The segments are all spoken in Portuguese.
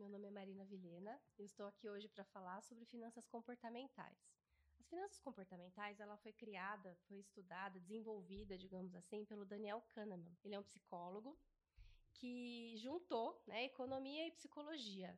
meu nome é Marina Vilhena e estou aqui hoje para falar sobre finanças comportamentais. As finanças comportamentais, ela foi criada, foi estudada, desenvolvida, digamos assim, pelo Daniel Kahneman. Ele é um psicólogo que juntou né, economia e psicologia.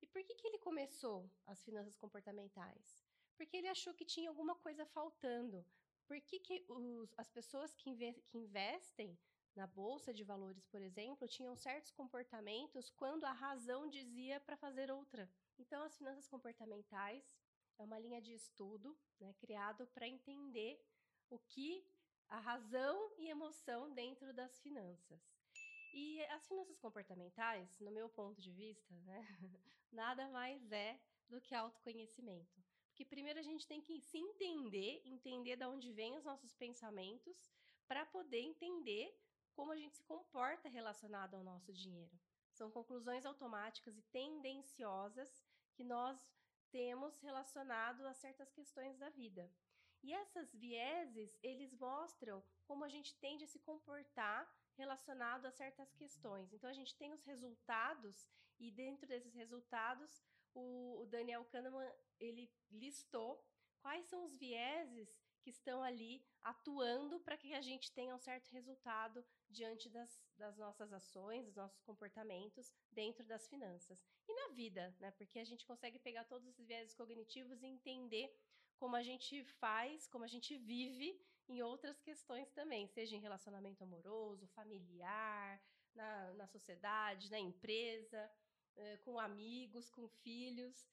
E por que, que ele começou as finanças comportamentais? Porque ele achou que tinha alguma coisa faltando. Por que, que os, as pessoas que, inve que investem na bolsa de valores, por exemplo, tinham certos comportamentos quando a razão dizia para fazer outra? Então, as finanças comportamentais é uma linha de estudo né, criado para entender o que a razão e emoção dentro das finanças. E as finanças comportamentais, no meu ponto de vista, né, nada mais é do que autoconhecimento. Porque primeiro a gente tem que se entender, entender de onde vêm os nossos pensamentos, para poder entender como a gente se comporta relacionado ao nosso dinheiro. São conclusões automáticas e tendenciosas que nós temos relacionado a certas questões da vida. E essas vieses, eles mostram como a gente tende a se comportar relacionado a certas questões. Então a gente tem os resultados e dentro desses resultados, o, Daniel Kahneman, ele listou quais são os vieses que estão ali atuando para que a gente tenha um certo resultado diante das, das, nossas ações, dos nossos comportamentos dentro das finanças. E na vida, né? Porque a gente consegue pegar todos esses viéses cognitivos e entender como a gente faz, como a gente vive em outras questões também, seja em relacionamento amoroso, familiar, na, na sociedade, na empresa, eh, com amigos, com filhos.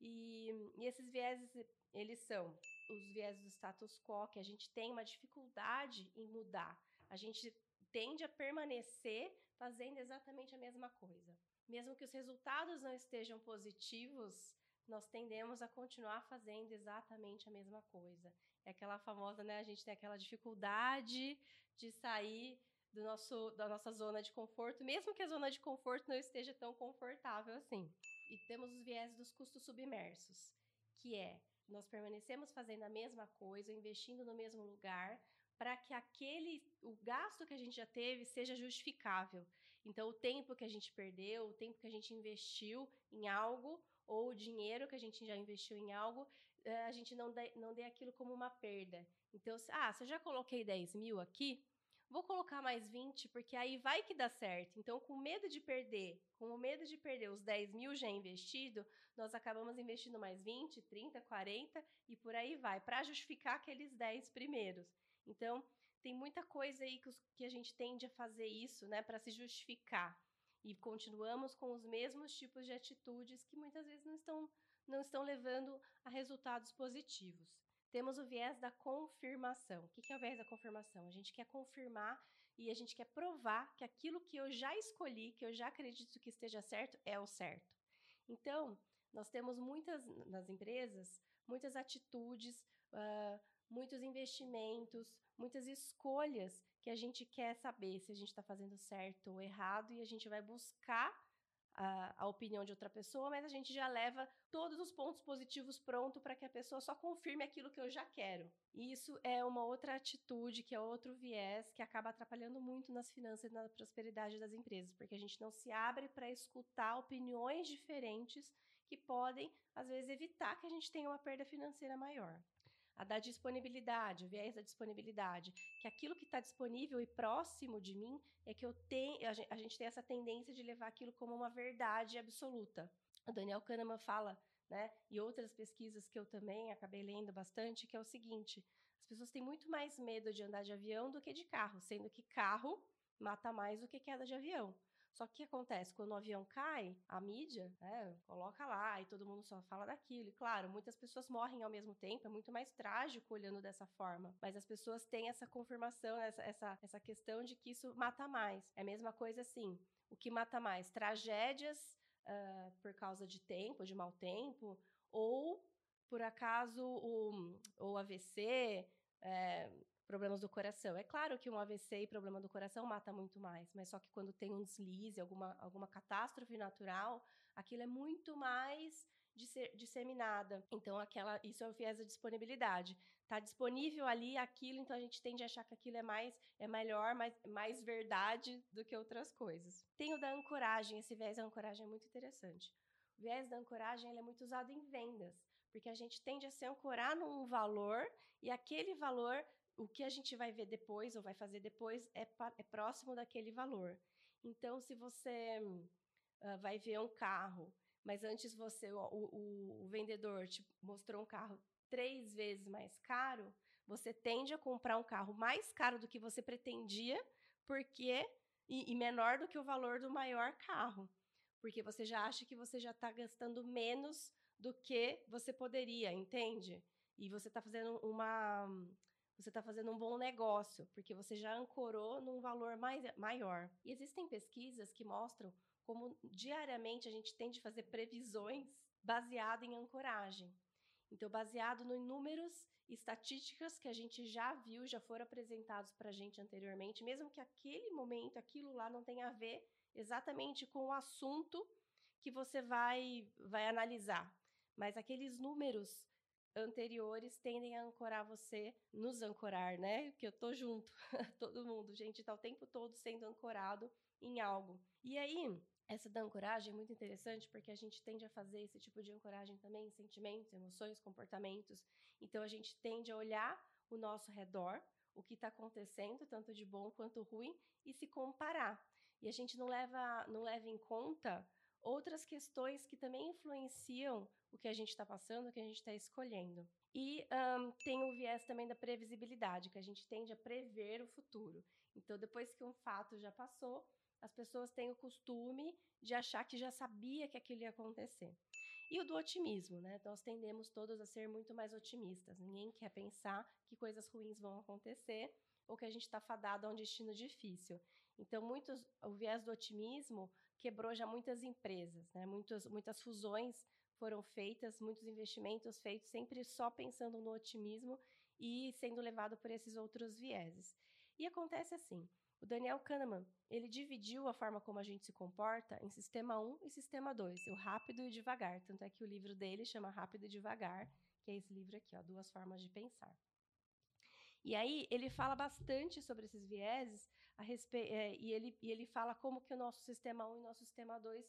E, e esses vieses, eles são os viés do status quo, que a gente tem uma dificuldade em mudar. A gente tende a permanecer fazendo exatamente a mesma coisa. Mesmo que os resultados não estejam positivos, nós tendemos a continuar fazendo exatamente a mesma coisa. É aquela famosa, né? A gente tem aquela dificuldade de sair do nosso, da nossa zona de conforto, mesmo que a zona de conforto não esteja tão confortável assim. E temos os viés dos custos submersos, que é nós permanecemos fazendo a mesma coisa, investindo no mesmo lugar, para que aquele o gasto que a gente já teve seja justificável. Então, o tempo que a gente perdeu, o tempo que a gente investiu em algo, ou o dinheiro que a gente já investiu em algo, eh, a gente não dê, não dê aquilo como uma perda. Então, ah, se eu já coloquei 10 mil aqui, vou colocar mais 20, porque aí vai que dá certo. Então, com medo de perder, com o medo de perder os 10 mil já investido, nós acabamos investindo mais 20, 30, 40 e por aí vai, para justificar aqueles 10 primeiros. Então, tem muita coisa aí que, que a gente tende a fazer isso, né, para se justificar. E continuamos com os mesmos tipos de atitudes que muitas vezes não estão, não estão levando a resultados positivos. Temos o viés da confirmação. O que é o viés da confirmação? A gente quer confirmar e a gente quer provar que aquilo que eu já escolhi, que eu já acredito que esteja certo, é o certo. Então, nós temos muitas, nas empresas, muitas atitudes, uh, muitos investimentos, muitas escolhas que a gente quer saber se a gente está fazendo certo ou errado e a gente vai buscar a, a, opinião de outra pessoa, mas a gente já leva todos os pontos positivos pronto para que a pessoa só confirme aquilo que eu já quero. E isso é uma outra atitude, que é outro viés que acaba atrapalhando muito nas finanças e na prosperidade das empresas, porque a gente não se abre para escutar opiniões diferentes que podem, às vezes, evitar que a gente tenha uma perda financeira maior a da disponibilidade, o viés da disponibilidade, que aquilo que está disponível e próximo de mim é que eu tenho, a gente tem essa tendência de levar aquilo como uma verdade absoluta. O Daniel Kahneman fala, né, e outras pesquisas que eu também acabei lendo bastante, que é o seguinte: as pessoas têm muito mais medo de andar de avião do que de carro, sendo que carro mata mais do que queda de avião. Só que o que acontece? Quando o avião cai, a mídia né, coloca lá e todo mundo só fala daquilo. E claro, muitas pessoas morrem ao mesmo tempo, é muito mais trágico olhando dessa forma. Mas as pessoas têm essa confirmação, essa, essa, essa questão de que isso mata mais. É a mesma coisa assim. O que mata mais? Tragédias uh, por causa de tempo, de mau tempo, ou por acaso o, o AVC, é, problemas do coração. É claro que um AVC e problema do coração mata muito mais, mas só que quando tem um deslize, alguma, alguma catástrofe natural, aquilo é muito mais disseminada. Então, aquela, isso é o viés da disponibilidade. Está disponível ali aquilo, então a gente tende a achar que aquilo é mais é melhor, mais, mais verdade do que outras coisas. Tem o da ancoragem, esse viés da ancoragem é muito interessante. O viés da ancoragem é muito usado em vendas, porque a gente tende a se ancorar num valor e aquele valor, o que a gente vai ver depois ou vai fazer depois, é, é próximo daquele valor. Então, se você uh, vai ver um carro mas antes você, o, o, o vendedor te mostrou um carro três vezes mais caro, você tende a comprar um carro mais caro do que você pretendia, porque e, e menor do que o valor do maior carro, porque você já acha que você já está gastando menos do que você poderia, entende? E você está fazendo uma você está fazendo um bom negócio, porque você já ancorou num valor mais, maior. E existem pesquisas que mostram como diariamente a gente tem de fazer previsões baseado em ancoragem. Então, baseado em números e estatísticas que a gente já viu, já foram apresentados para a gente anteriormente, mesmo que aquele momento, aquilo lá não tenha a ver exatamente com o assunto que você vai, vai analisar. Mas aqueles números anteriores tendem a ancorar você, nos ancorar, né? Que eu tô junto, todo mundo, gente, tá o tempo todo sendo ancorado em algo. E aí, essa da ancoragem é muito interessante porque a gente tende a fazer esse tipo de ancoragem também sentimentos, emoções, comportamentos. Então a gente tende a olhar o nosso redor, o que está acontecendo, tanto de bom quanto ruim, e se comparar. E a gente não leva, não leva em conta outras questões que também influenciam o que a gente está passando, o que a gente está escolhendo. E um, tem o viés também da previsibilidade, que a gente tende a prever o futuro. Então, depois que um fato já passou, as pessoas têm o costume de achar que já sabia que aquilo ia acontecer. E o do otimismo, né? Nós tendemos todos a ser muito mais otimistas. Ninguém quer pensar que coisas ruins vão acontecer ou que a gente está fadado a um destino difícil. Então, muitos, o viés do otimismo quebrou já muitas empresas, né? Muitas, muitas fusões foram feitas, muitos investimentos feitos sempre só pensando no otimismo e sendo levado por esses outros vieses. E acontece assim: o Daniel Kahneman, ele dividiu a forma como a gente se comporta em sistema 1 e sistema 2, o rápido e devagar. Tanto é que o livro dele chama Rápido e Devagar, que é esse livro aqui, ó, Duas Formas de Pensar. E aí ele fala bastante sobre esses vieses a. É, e, ele, e ele fala como que o nosso sistema 1 e o nosso sistema 2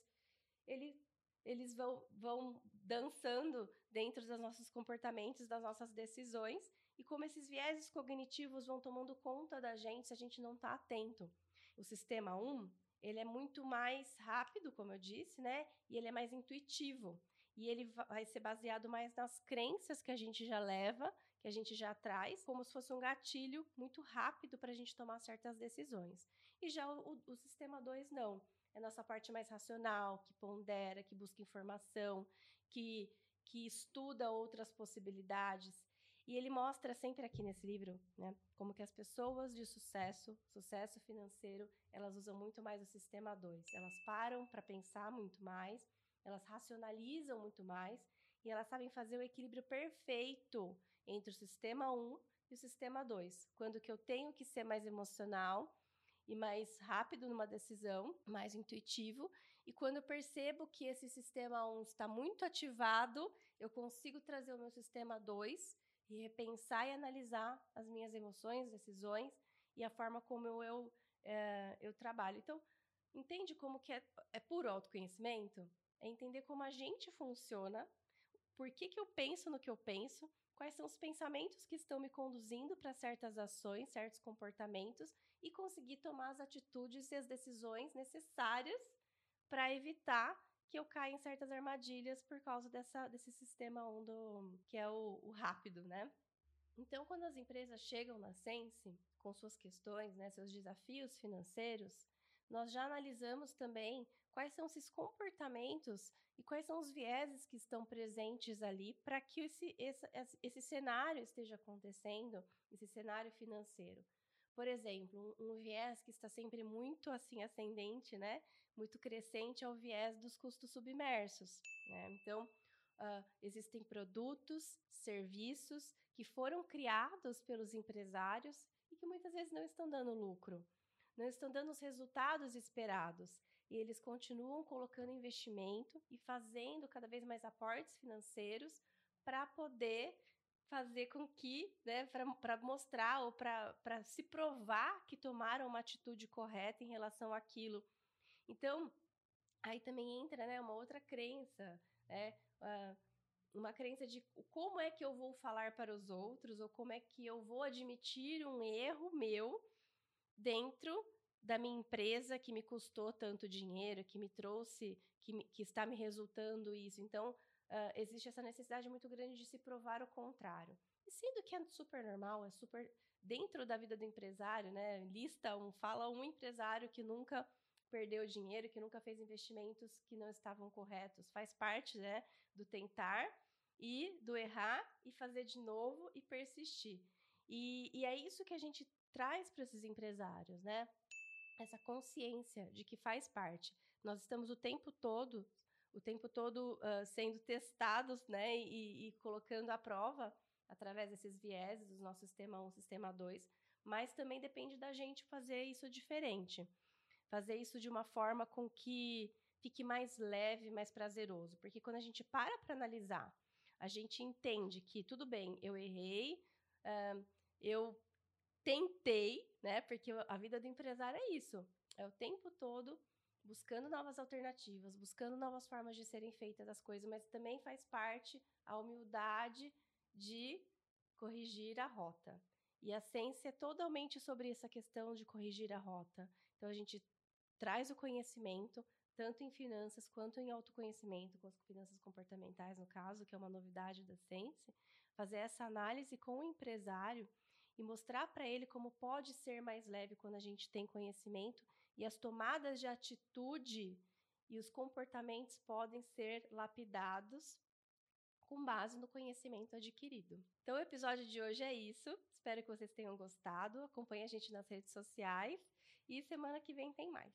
ele, eles vão, vão dançando dentro dos nossos comportamentos, das nossas decisões, e como esses vieses cognitivos vão tomando conta da gente se a gente não está atento. O sistema 1, ele é muito mais rápido, como eu disse, né? E ele é mais intuitivo. E ele vai ser baseado mais nas crenças que a gente já leva, que a gente já traz, como se fosse um gatilho muito rápido para a gente tomar certas decisões. E já o, o, sistema 2 não. É nossa parte mais racional, que pondera, que busca informação, que, que estuda outras possibilidades, e ele mostra sempre aqui nesse livro, né, como que as pessoas de sucesso, sucesso financeiro, elas usam muito mais o sistema 2. Elas param para pensar muito mais, elas racionalizam muito mais e elas sabem fazer o equilíbrio perfeito entre o sistema 1 e o sistema 2. Quando que eu tenho que ser mais emocional e mais rápido numa decisão, mais intuitivo, e quando eu percebo que esse sistema 1 está muito ativado, eu consigo trazer o meu sistema 2 e repensar e analisar as minhas emoções, decisões e a forma como eu, é, eu trabalho. Então, entende como que é, é puro autoconhecimento? É entender como a gente funciona, por que, que eu penso no que eu penso, quais são os pensamentos que estão me conduzindo para certas ações, certos comportamentos e conseguir tomar as atitudes e as decisões necessárias para evitar que eu caia em certas armadilhas por causa dessa, desse sistema 1 do, que é o, o rápido, né? Então, quando as empresas chegam na Sense com suas questões, né, seus desafios financeiros, nós já analisamos também quais são esses comportamentos e quais são os vieses que estão presentes ali para que esse, esse, esse cenário esteja acontecendo, esse cenário financeiro. Por exemplo, um, um viés que está sempre muito assim ascendente, né, muito crescente é o viés dos custos submersos. Né? Então, uh, existem produtos, serviços que foram criados pelos empresários e que muitas vezes não estão dando lucro, não estão dando os resultados esperados. E eles continuam colocando investimento e fazendo cada vez mais aportes financeiros para poder fazer com que, né, para mostrar ou para se provar que tomaram uma atitude correta em relação àquilo. Então, aí também entra né, uma outra crença, né, uh, uma crença de como é que eu vou falar para os outros ou como é que eu vou admitir um erro meu dentro da minha empresa que me custou tanto dinheiro, que me trouxe, que, me, que está me resultando isso. Então, uh, existe essa necessidade muito grande de se provar o contrário. E sendo que é super normal, é super dentro da vida do empresário, né? Lista um, fala um empresário que nunca perdeu dinheiro, que nunca fez investimentos que não estavam corretos. Faz parte, né, do tentar e do errar e fazer de novo e persistir. E, e é isso que a gente traz para esses empresários, né? Essa consciência de que faz parte. Nós estamos o tempo todo o tempo todo uh, sendo testados né, e, e, colocando à prova através desses vieses do nosso sistema 1, sistema 2, mas também depende da gente fazer isso diferente. Fazer isso de uma forma com que fique mais leve, mais prazeroso. Porque quando a gente para para analisar, a gente entende que tudo bem, eu errei, uh, eu tentei, né? Porque a vida do empresário é isso. É o tempo todo buscando novas alternativas, buscando novas formas de serem feitas as coisas, mas também faz parte a humildade de corrigir a rota. E a ciência é totalmente sobre essa questão de corrigir a rota. Então a gente traz o conhecimento, tanto em finanças quanto em autoconhecimento, com as finanças comportamentais, no caso, que é uma novidade da ciência, fazer essa análise com o empresário e mostrar para ele como pode ser mais leve quando a gente tem conhecimento e as tomadas de atitude e os comportamentos podem ser lapidados com base no conhecimento adquirido. Então, o episódio de hoje é isso. Espero que vocês tenham gostado. Acompanhe a gente nas redes sociais e semana que vem tem mais.